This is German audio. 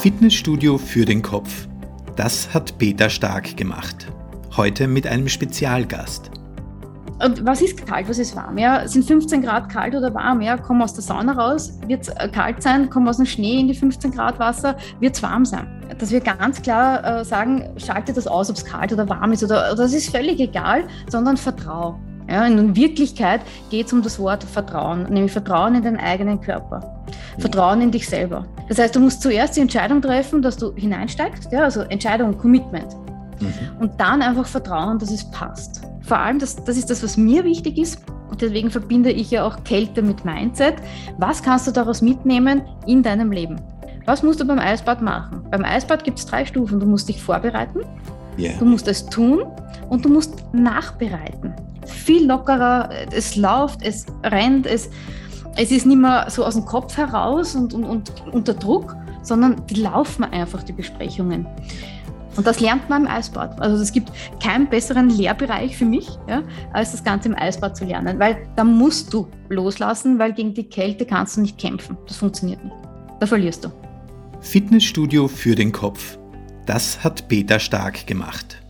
Fitnessstudio für den Kopf. Das hat Peter Stark gemacht. Heute mit einem Spezialgast. Und was ist kalt, was ist warm? Ja, sind 15 Grad kalt oder warm? Ja, komm aus der Sauna raus, wird es äh, kalt sein, komm aus dem Schnee in die 15 Grad Wasser, wird es warm sein. Dass wir ganz klar äh, sagen, schalte das aus, ob es kalt oder warm ist oder, das ist völlig egal, sondern vertrau. Ja, in Wirklichkeit geht es um das Wort Vertrauen, nämlich Vertrauen in den eigenen Körper. Vertrauen in dich selber. Das heißt, du musst zuerst die Entscheidung treffen, dass du hineinsteigst, ja, also Entscheidung, Commitment. Mhm. Und dann einfach vertrauen, dass es passt. Vor allem, das, das ist das, was mir wichtig ist. Und deswegen verbinde ich ja auch Kälte mit Mindset. Was kannst du daraus mitnehmen in deinem Leben? Was musst du beim Eisbad machen? Beim Eisbad gibt es drei Stufen. Du musst dich vorbereiten, yeah. du musst es tun und du musst nachbereiten. Viel lockerer, es läuft, es rennt, es, es ist nicht mehr so aus dem Kopf heraus und, und, und unter Druck, sondern die laufen einfach, die Besprechungen. Und das lernt man im Eisbad. Also es gibt keinen besseren Lehrbereich für mich, ja, als das Ganze im Eisbad zu lernen, weil da musst du loslassen, weil gegen die Kälte kannst du nicht kämpfen. Das funktioniert nicht. Da verlierst du. Fitnessstudio für den Kopf. Das hat Peter Stark gemacht.